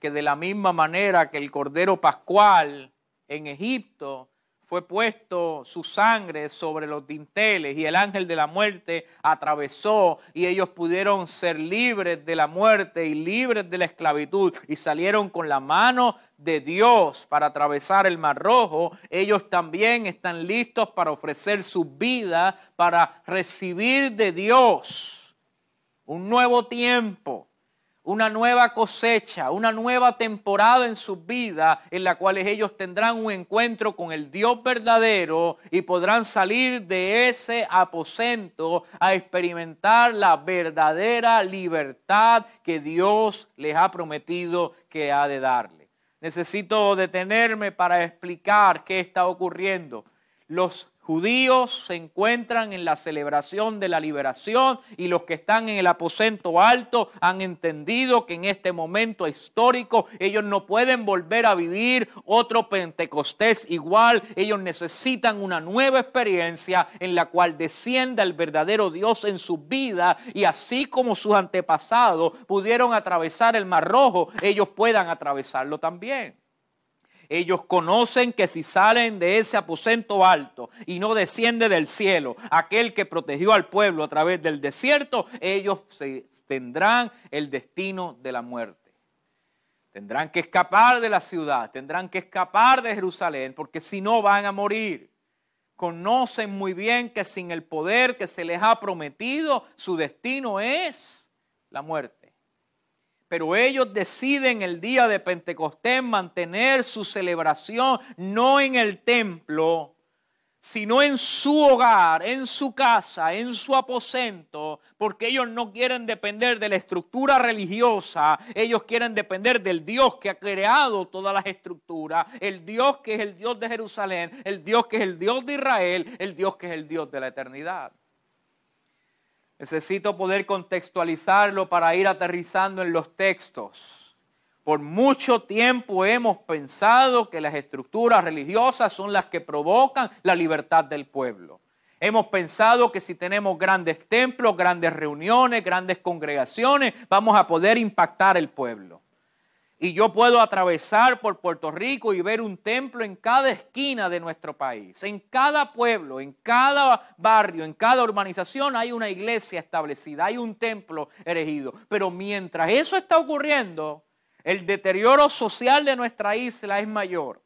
que de la misma manera que el Cordero Pascual en Egipto fue puesto su sangre sobre los dinteles y el ángel de la muerte atravesó y ellos pudieron ser libres de la muerte y libres de la esclavitud y salieron con la mano de Dios para atravesar el mar rojo, ellos también están listos para ofrecer su vida, para recibir de Dios un nuevo tiempo una nueva cosecha, una nueva temporada en su vida en la cual ellos tendrán un encuentro con el Dios verdadero y podrán salir de ese aposento a experimentar la verdadera libertad que Dios les ha prometido que ha de darle. Necesito detenerme para explicar qué está ocurriendo. Los judíos se encuentran en la celebración de la liberación y los que están en el aposento alto han entendido que en este momento histórico ellos no pueden volver a vivir otro Pentecostés igual. Ellos necesitan una nueva experiencia en la cual descienda el verdadero Dios en su vida y así como sus antepasados pudieron atravesar el Mar Rojo, ellos puedan atravesarlo también. Ellos conocen que si salen de ese aposento alto y no desciende del cielo aquel que protegió al pueblo a través del desierto, ellos tendrán el destino de la muerte. Tendrán que escapar de la ciudad, tendrán que escapar de Jerusalén, porque si no van a morir. Conocen muy bien que sin el poder que se les ha prometido, su destino es la muerte pero ellos deciden el día de Pentecostés mantener su celebración no en el templo, sino en su hogar, en su casa, en su aposento, porque ellos no quieren depender de la estructura religiosa, ellos quieren depender del Dios que ha creado todas las estructuras, el Dios que es el Dios de Jerusalén, el Dios que es el Dios de Israel, el Dios que es el Dios de la eternidad. Necesito poder contextualizarlo para ir aterrizando en los textos. Por mucho tiempo hemos pensado que las estructuras religiosas son las que provocan la libertad del pueblo. Hemos pensado que si tenemos grandes templos, grandes reuniones, grandes congregaciones, vamos a poder impactar el pueblo. Y yo puedo atravesar por Puerto Rico y ver un templo en cada esquina de nuestro país. En cada pueblo, en cada barrio, en cada urbanización hay una iglesia establecida, hay un templo erigido. Pero mientras eso está ocurriendo, el deterioro social de nuestra isla es mayor.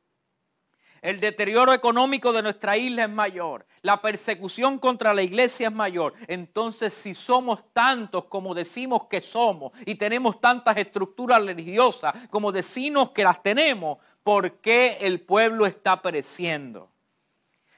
El deterioro económico de nuestra isla es mayor. La persecución contra la iglesia es mayor. Entonces, si somos tantos como decimos que somos y tenemos tantas estructuras religiosas como decimos que las tenemos, ¿por qué el pueblo está pereciendo?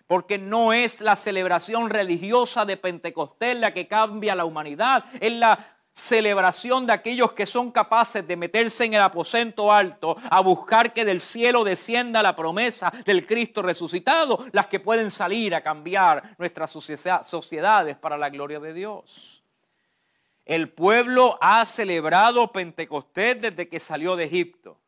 Porque no es la celebración religiosa de Pentecostés la que cambia la humanidad, es la celebración de aquellos que son capaces de meterse en el aposento alto a buscar que del cielo descienda la promesa del Cristo resucitado, las que pueden salir a cambiar nuestras sociedades para la gloria de Dios. El pueblo ha celebrado Pentecostés desde que salió de Egipto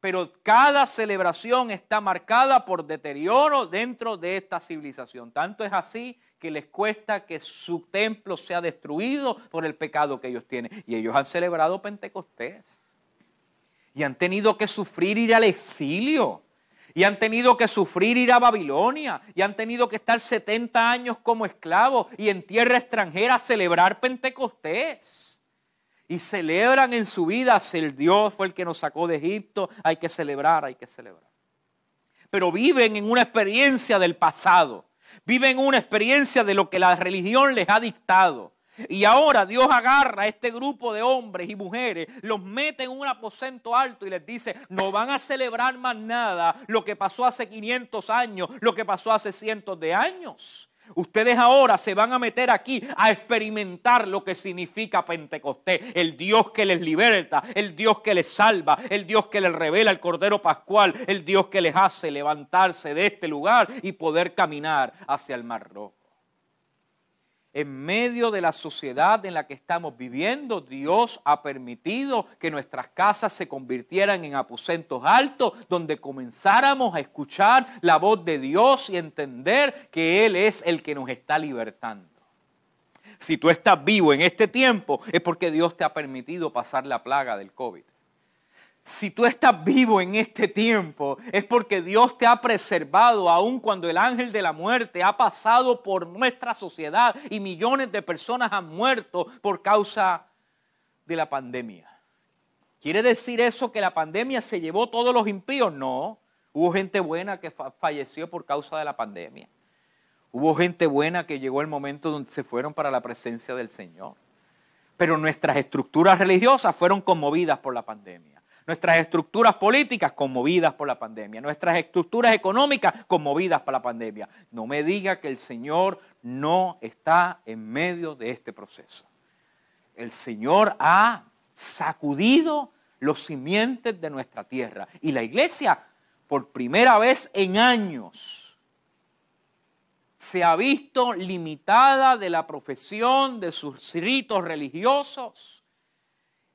pero cada celebración está marcada por deterioro dentro de esta civilización. Tanto es así que les cuesta que su templo sea destruido por el pecado que ellos tienen. Y ellos han celebrado Pentecostés. Y han tenido que sufrir ir al exilio. Y han tenido que sufrir ir a Babilonia. Y han tenido que estar 70 años como esclavos y en tierra extranjera celebrar Pentecostés y celebran en su vida si el Dios fue el que nos sacó de Egipto, hay que celebrar, hay que celebrar. Pero viven en una experiencia del pasado, viven una experiencia de lo que la religión les ha dictado. Y ahora Dios agarra a este grupo de hombres y mujeres, los mete en un aposento alto y les dice, no van a celebrar más nada lo que pasó hace 500 años, lo que pasó hace cientos de años. Ustedes ahora se van a meter aquí a experimentar lo que significa Pentecostés, el Dios que les liberta, el Dios que les salva, el Dios que les revela el Cordero Pascual, el Dios que les hace levantarse de este lugar y poder caminar hacia el Mar Rojo en medio de la sociedad en la que estamos viviendo, Dios ha permitido que nuestras casas se convirtieran en aposentos altos, donde comenzáramos a escuchar la voz de Dios y entender que Él es el que nos está libertando. Si tú estás vivo en este tiempo, es porque Dios te ha permitido pasar la plaga del COVID si tú estás vivo en este tiempo, es porque Dios te ha preservado aun cuando el ángel de la muerte ha pasado por nuestra sociedad y millones de personas han muerto por causa de la pandemia. ¿Quiere decir eso que la pandemia se llevó todos los impíos? No. Hubo gente buena que falleció por causa de la pandemia. Hubo gente buena que llegó el momento donde se fueron para la presencia del Señor. Pero nuestras estructuras religiosas fueron conmovidas por la pandemia nuestras estructuras políticas conmovidas por la pandemia, nuestras estructuras económicas conmovidas por la pandemia. No me diga que el Señor no está en medio de este proceso. El Señor ha sacudido los simientes de nuestra tierra y la iglesia por primera vez en años se ha visto limitada de la profesión de sus ritos religiosos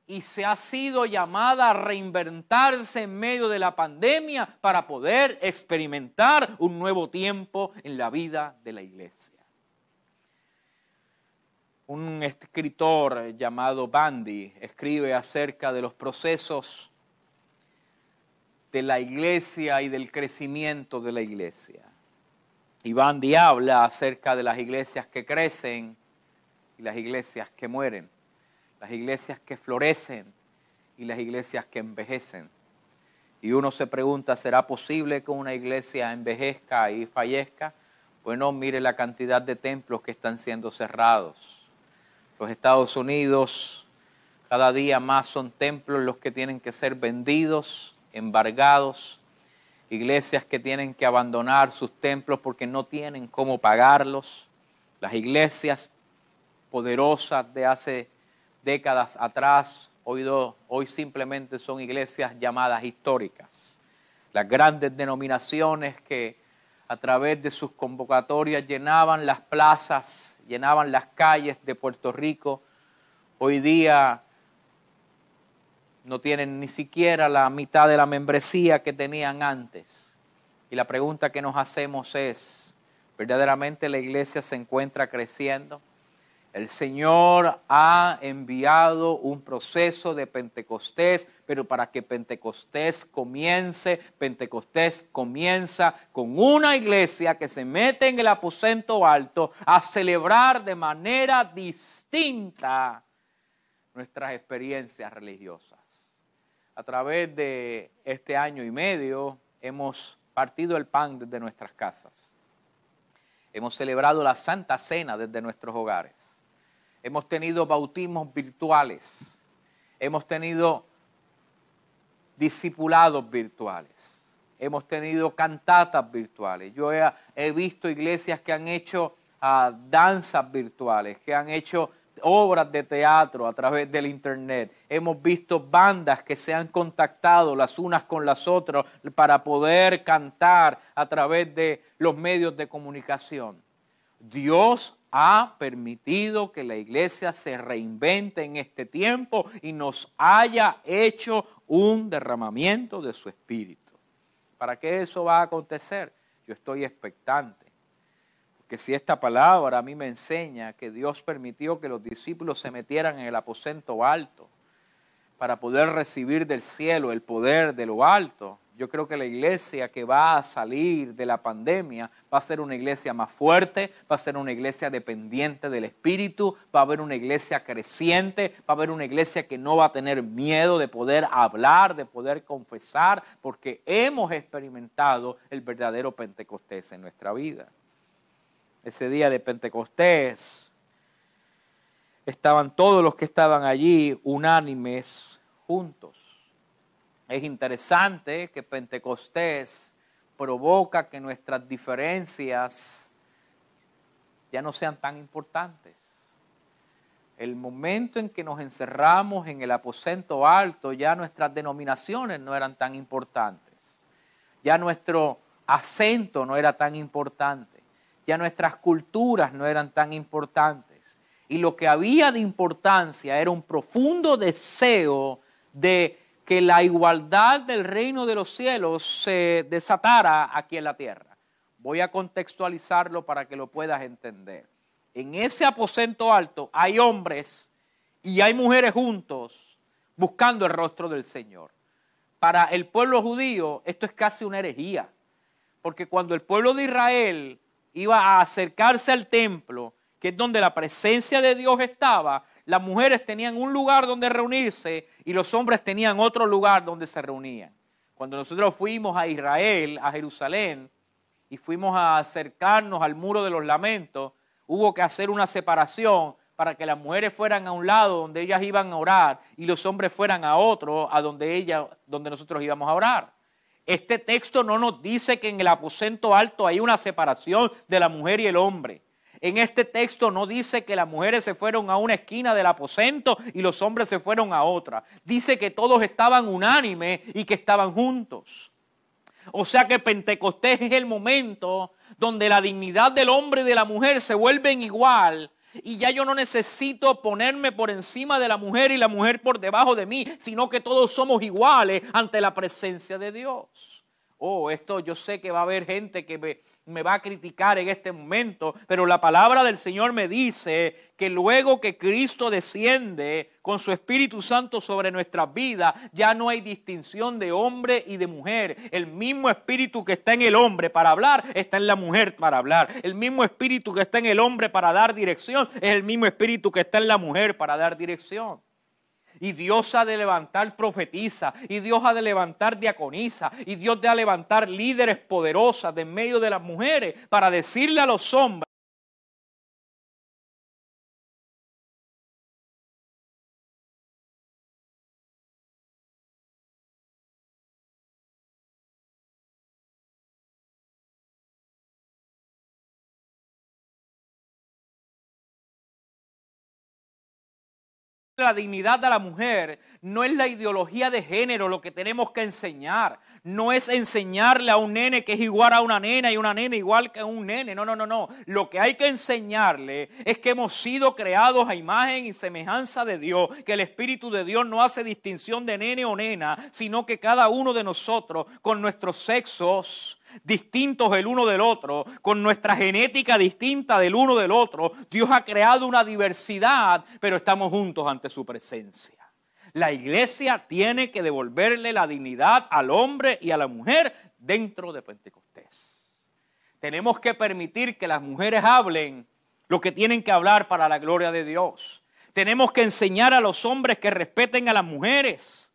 y se ha sido llamada a reinventarse en medio de la pandemia para poder experimentar un nuevo tiempo en la vida de la iglesia. Un escritor llamado Bandy escribe acerca de los procesos de la iglesia y del crecimiento de la iglesia. Y Bandy habla acerca de las iglesias que crecen y las iglesias que mueren las iglesias que florecen y las iglesias que envejecen. Y uno se pregunta, ¿será posible que una iglesia envejezca y fallezca? Bueno, mire la cantidad de templos que están siendo cerrados. Los Estados Unidos, cada día más son templos los que tienen que ser vendidos, embargados, iglesias que tienen que abandonar sus templos porque no tienen cómo pagarlos, las iglesias poderosas de hace décadas atrás, hoy, hoy simplemente son iglesias llamadas históricas. Las grandes denominaciones que a través de sus convocatorias llenaban las plazas, llenaban las calles de Puerto Rico, hoy día no tienen ni siquiera la mitad de la membresía que tenían antes. Y la pregunta que nos hacemos es, ¿verdaderamente la iglesia se encuentra creciendo? El Señor ha enviado un proceso de Pentecostés, pero para que Pentecostés comience, Pentecostés comienza con una iglesia que se mete en el aposento alto a celebrar de manera distinta nuestras experiencias religiosas. A través de este año y medio hemos partido el pan desde nuestras casas. Hemos celebrado la Santa Cena desde nuestros hogares. Hemos tenido bautismos virtuales. Hemos tenido discipulados virtuales. Hemos tenido cantatas virtuales. Yo he, visto iglesias que han hecho ah, danzas virtuales, que han hecho obras de teatro a través del Internet. Hemos visto bandas que se han contactado las unas con las otras para poder cantar a través de los medios de comunicación. Dios ha permitido que la iglesia se reinvente en este tiempo y nos haya hecho un derramamiento de su espíritu. ¿Para qué eso va a acontecer? Yo estoy expectante. Porque si esta palabra a mí me enseña que Dios permitió que los discípulos se metieran en el aposento alto para poder recibir del cielo el poder de lo alto, yo creo que la iglesia que va a salir de la pandemia va a ser una iglesia más fuerte, va a ser una iglesia dependiente del Espíritu, va a haber una iglesia creciente, va a haber una iglesia que no va a tener miedo de poder hablar, de poder confesar, porque hemos experimentado el verdadero Pentecostés en nuestra vida. Ese día de Pentecostés estaban todos los que estaban allí unánimes juntos es interesante que Pentecostés provoca que nuestras diferencias ya no sean tan importantes. El momento en que nos encerramos en el aposento alto, ya nuestras denominaciones no eran tan importantes. Ya nuestro acento no era tan importante. Ya nuestras culturas no eran tan importantes. Y lo que había de importancia era un profundo deseo de que la igualdad del reino de los cielos se desatara aquí en la tierra. Voy a contextualizarlo para que lo puedas entender. En ese aposento alto hay hombres y hay mujeres juntos buscando el rostro del Señor. Para el pueblo judío esto es casi una herejía, porque cuando el pueblo de Israel iba a acercarse al templo, que es donde la presencia de Dios estaba, las mujeres tenían un lugar donde reunirse y los hombres tenían otro lugar donde se reunían. Cuando nosotros fuimos a Israel, a Jerusalén, y fuimos a acercarnos al muro de los lamentos, hubo que hacer una separación para que las mujeres fueran a un lado donde ellas iban a orar y los hombres fueran a otro a donde ella, donde nosotros íbamos a orar. Este texto no nos dice que en el aposento alto hay una separación de la mujer y el hombre. En este texto no dice que las mujeres se fueron a una esquina del aposento y los hombres se fueron a otra. Dice que todos estaban unánimes y que estaban juntos. O sea que Pentecostés es el momento donde la dignidad del hombre y de la mujer se vuelven igual y ya yo no necesito ponerme por encima de la mujer y la mujer por debajo de mí, sino que todos somos iguales ante la presencia de Dios. Oh, esto yo sé que va a haber gente que me, va a criticar en este momento, pero la palabra del Señor me dice que luego que Cristo desciende con su Espíritu Santo sobre nuestras vidas, ya no hay distinción de hombre y de mujer. El mismo Espíritu que está en el hombre para hablar, está en la mujer para hablar. El mismo Espíritu que está en el hombre para dar dirección, es el mismo Espíritu que está en la mujer para dar dirección. Y Dios ha de levantar profetiza, y Dios ha de levantar diaconisa, y Dios ha de levantar líderes poderosas de en medio de las mujeres para decirle a los hombres la dignidad de la mujer no es la ideología de género lo que tenemos que enseñar. No es enseñarle a un nene que es igual a una nena y una nena igual que un nene. No, no, no, no. Lo que hay que enseñarle es que hemos sido creados a imagen y semejanza de Dios, que el Espíritu de Dios no hace distinción de nene o nena, sino que cada uno de nosotros con nuestros sexos distintos el uno del otro, con nuestra genética distinta del uno del otro. Dios ha creado una diversidad, pero estamos juntos ante su presencia. La iglesia tiene que devolverle la dignidad al hombre y a la mujer dentro de Pentecostés. Tenemos que permitir que las mujeres hablen lo que tienen que hablar para la gloria de Dios. Tenemos que enseñar a los hombres que respeten a las mujeres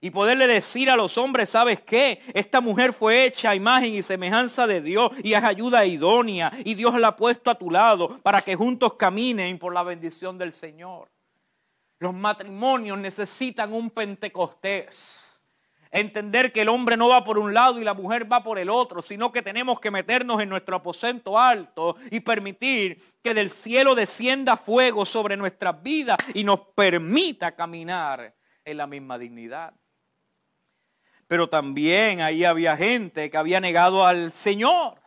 y poderle decir a los hombres, ¿sabes qué? Esta mujer fue hecha a imagen y semejanza de Dios y es ayuda idónea y Dios la ha puesto a tu lado para que juntos caminen por la bendición del Señor. Los matrimonios necesitan un Pentecostés. Entender que el hombre no va por un lado y la mujer va por el otro, sino que tenemos que meternos en nuestro aposento alto y permitir que del cielo descienda fuego sobre nuestras vidas y nos permita caminar en la misma dignidad. Pero también ahí había gente que había negado al Señor.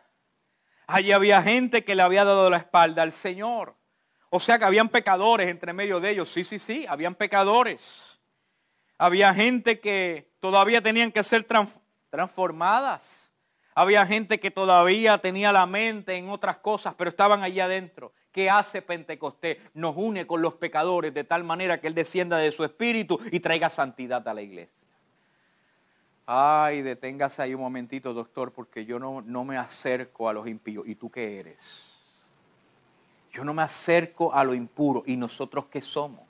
Allí había gente que le había dado la espalda al Señor. O sea que habían pecadores entre medio de ellos. Sí, sí, sí, habían pecadores. Había gente que todavía tenían que ser transformadas. Había gente que todavía tenía la mente en otras cosas, pero estaban allí adentro. ¿Qué hace Pentecostés? Nos une con los pecadores de tal manera que Él descienda de su espíritu y traiga santidad a la iglesia. Ay, deténgase ahí un momentito, doctor, porque yo no, no me acerco a los impíos. ¿Y tú qué eres? Yo no me acerco a lo impuro. ¿Y nosotros qué somos?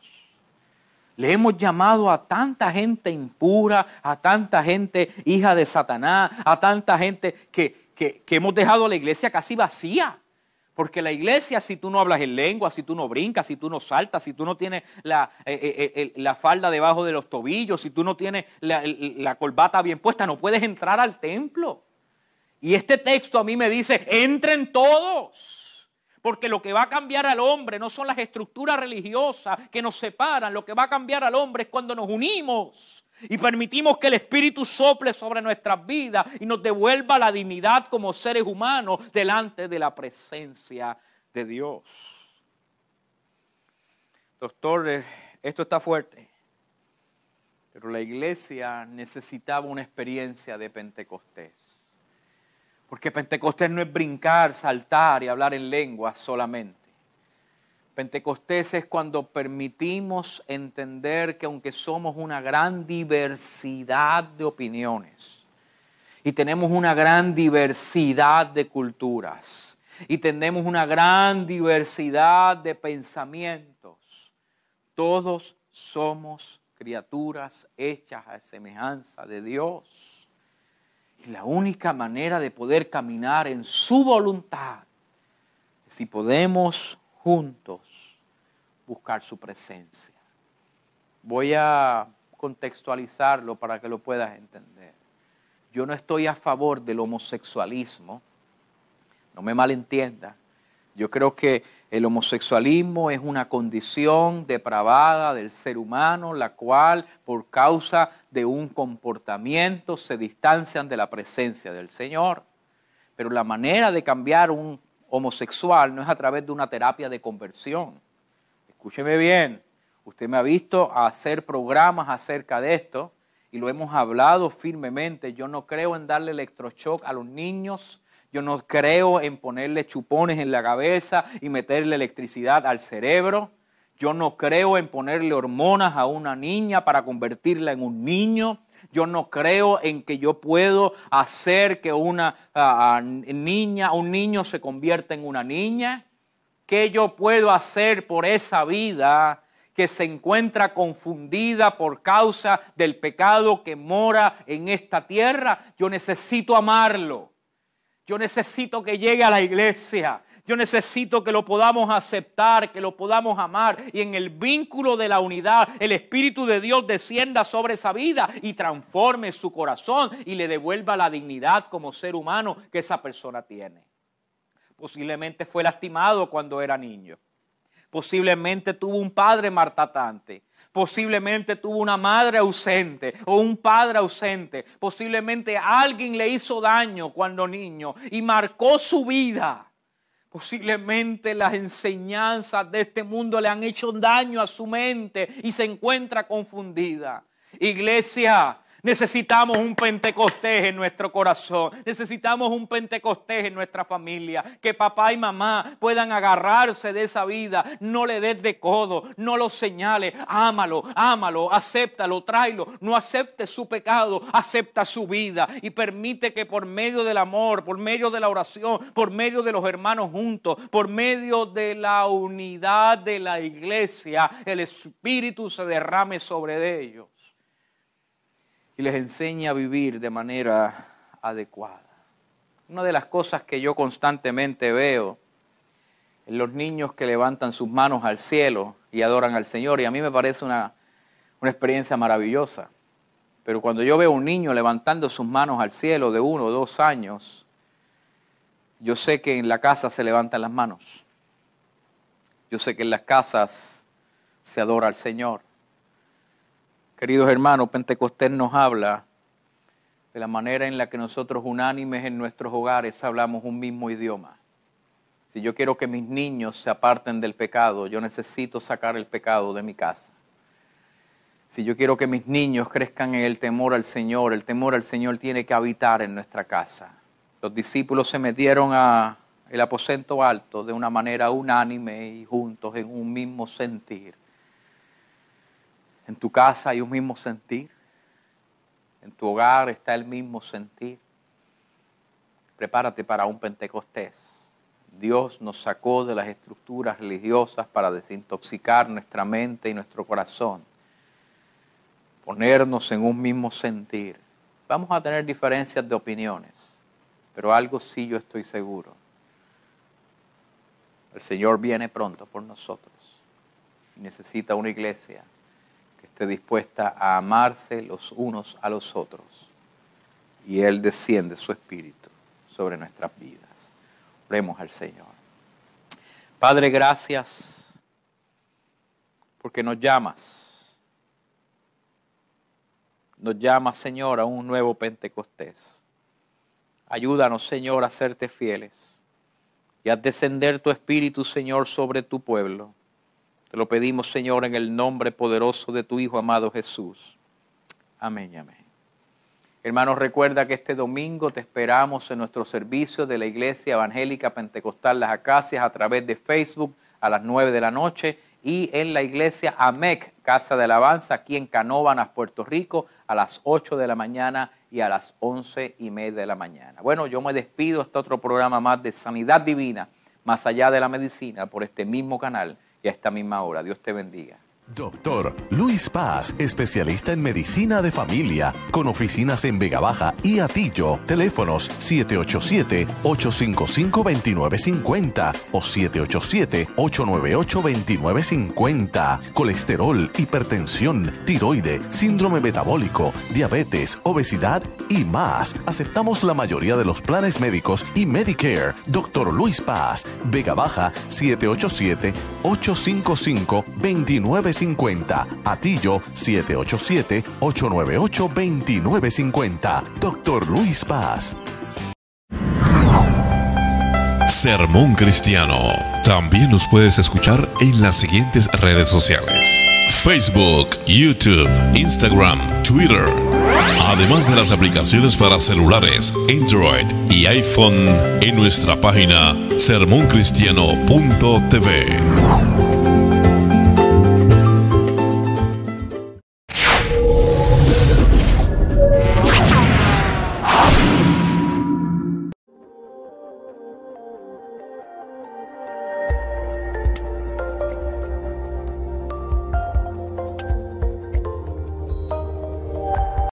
Le hemos llamado a tanta gente impura, a tanta gente hija de Satanás, a tanta gente que, que, que hemos dejado la iglesia casi vacía. Porque la iglesia, si tú no hablas en lengua, si tú no brincas, si tú no saltas, si tú no tienes la, eh, eh, la falda debajo de los tobillos, si tú no tienes la, la corbata bien puesta, no puedes entrar al templo. Y este texto a mí me dice, entren todos. Porque lo que va a cambiar al hombre no son las estructuras religiosas que nos separan, lo que va a cambiar al hombre es cuando nos unimos y permitimos que el Espíritu sople sobre nuestras vidas y nos devuelva la dignidad como seres humanos delante de la presencia de Dios. Doctor, eh, esto está fuerte, pero la iglesia necesitaba una experiencia de Pentecostés. Porque Pentecostés no es brincar, saltar y hablar en lengua solamente. Pentecostés es cuando permitimos entender que aunque somos una gran diversidad de opiniones y tenemos una gran diversidad de culturas y tenemos una gran diversidad de pensamientos, todos somos criaturas hechas a semejanza de Dios. Y la única manera de poder caminar en su voluntad es si podemos juntos buscar su presencia. Voy a contextualizarlo para que lo puedas entender. Yo no estoy a favor del homosexualismo, no me malentienda. Yo creo que el homosexualismo es una condición depravada del ser humano, la cual por causa de un comportamiento se distancian de la presencia del Señor. Pero la manera de cambiar un homosexual no es a través de una terapia de conversión escúcheme bien, usted me ha visto hacer programas acerca de esto y lo hemos hablado firmemente. Yo no creo en darle electroshock a los niños. Yo no creo en ponerle chupones en la cabeza y meterle electricidad al cerebro. Yo no creo en ponerle hormonas a una niña para convertirla en un niño. Yo no creo en que yo puedo hacer que una niña, un niño se convierta en una niña. ¿Qué yo puedo hacer por esa vida que se encuentra confundida por causa del pecado que mora en esta tierra? Yo necesito amarlo. Yo necesito que llegue a la iglesia. Yo necesito que lo podamos aceptar, que lo podamos amar. Y en el vínculo de la unidad, el Espíritu de Dios descienda sobre esa vida y transforme su corazón y le devuelva la dignidad como ser humano que esa persona tiene. Posiblemente fue lastimado cuando era niño. Posiblemente tuvo un padre martatante. Posiblemente tuvo una madre ausente o un padre ausente. Posiblemente alguien le hizo daño cuando niño y marcó su vida. Posiblemente las enseñanzas de este mundo le han hecho daño a su mente y se encuentra confundida. Iglesia, Necesitamos un Pentecostés en nuestro corazón. Necesitamos un Pentecostés en nuestra familia. Que papá y mamá puedan agarrarse de esa vida. No le des de codo. No lo señales. Ámalo, ámalo, acéptalo, tráelo. No acepte su pecado. Acepta su vida. Y permite que por medio del amor, por medio de la oración, por medio de los hermanos juntos, por medio de la unidad de la iglesia, el Espíritu se derrame sobre ellos. Y les enseñe a vivir de manera adecuada. Una de las cosas que yo constantemente veo en los niños que levantan sus manos al cielo y adoran al Señor, y a mí me parece una, una experiencia maravillosa. Pero cuando yo veo a un niño levantando sus manos al cielo de uno o dos años, yo sé que en la casa se levantan las manos. Yo sé que en las casas se adora al Señor. Queridos hermanos, Pentecostés nos habla de la manera en la que nosotros unánimes en nuestros hogares hablamos un mismo idioma. Si yo quiero que mis niños se aparten del pecado, yo necesito sacar el pecado de mi casa. Si yo quiero que mis niños crezcan en el temor al Señor, el temor al Señor tiene que habitar en nuestra casa. Los discípulos se metieron a el aposento alto de una manera unánime y juntos en un mismo sentir. En tu casa hay un mismo sentir. En tu hogar está el mismo sentir. Prepárate para un Pentecostés. Dios nos sacó de las estructuras religiosas para desintoxicar nuestra mente y nuestro corazón ponernos en un mismo sentir. Vamos a tener diferencias de opiniones, pero algo sí yo estoy seguro. El Señor viene pronto por nosotros necesita una iglesia dispuesta a amarse los unos a los otros y Él desciende su espíritu sobre nuestras vidas. Oremos al Señor. Padre, gracias porque nos llamas nos llama, Señor, a un nuevo Pentecostés. Ayúdanos, Señor, a serte fieles y a descender tu Espíritu, Señor, sobre tu pueblo. Te lo pedimos, Señor, en el nombre poderoso de tu Hijo amado Jesús. Amén y amén. Hermanos, recuerda que este domingo te esperamos en nuestro servicio de la Iglesia Evangélica Pentecostal Las Acacias a través de Facebook a las 9 de la noche y en la iglesia AMEC, Casa de Alabanza, aquí en Canóvanas, Puerto Rico, a las 8 de la mañana y a las 11 y media de la mañana. Bueno, yo me despido hasta otro programa más de Sanidad Divina, más allá de la medicina, por este mismo canal y a esta misma hora. Dios te bendiga. Doctor Luis Paz, especialista en medicina de familia, con oficinas en Vega Baja y Atillo. Teléfonos 787-855-2950 o 787-898-2950. Colesterol, hipertensión, tiroide, síndrome metabólico, diabetes, obesidad y más. Aceptamos la mayoría de los planes médicos y Medicare. Doctor Luis Paz, Vega Baja 787 855 2950 50. Atillo 787-898-2950. Doctor Luis Paz. Sermón Cristiano. También nos puedes escuchar en las siguientes redes sociales. Facebook, YouTube, Instagram, Twitter. Además de las aplicaciones para celulares, Android y iPhone en nuestra página sermoncristiano.tv.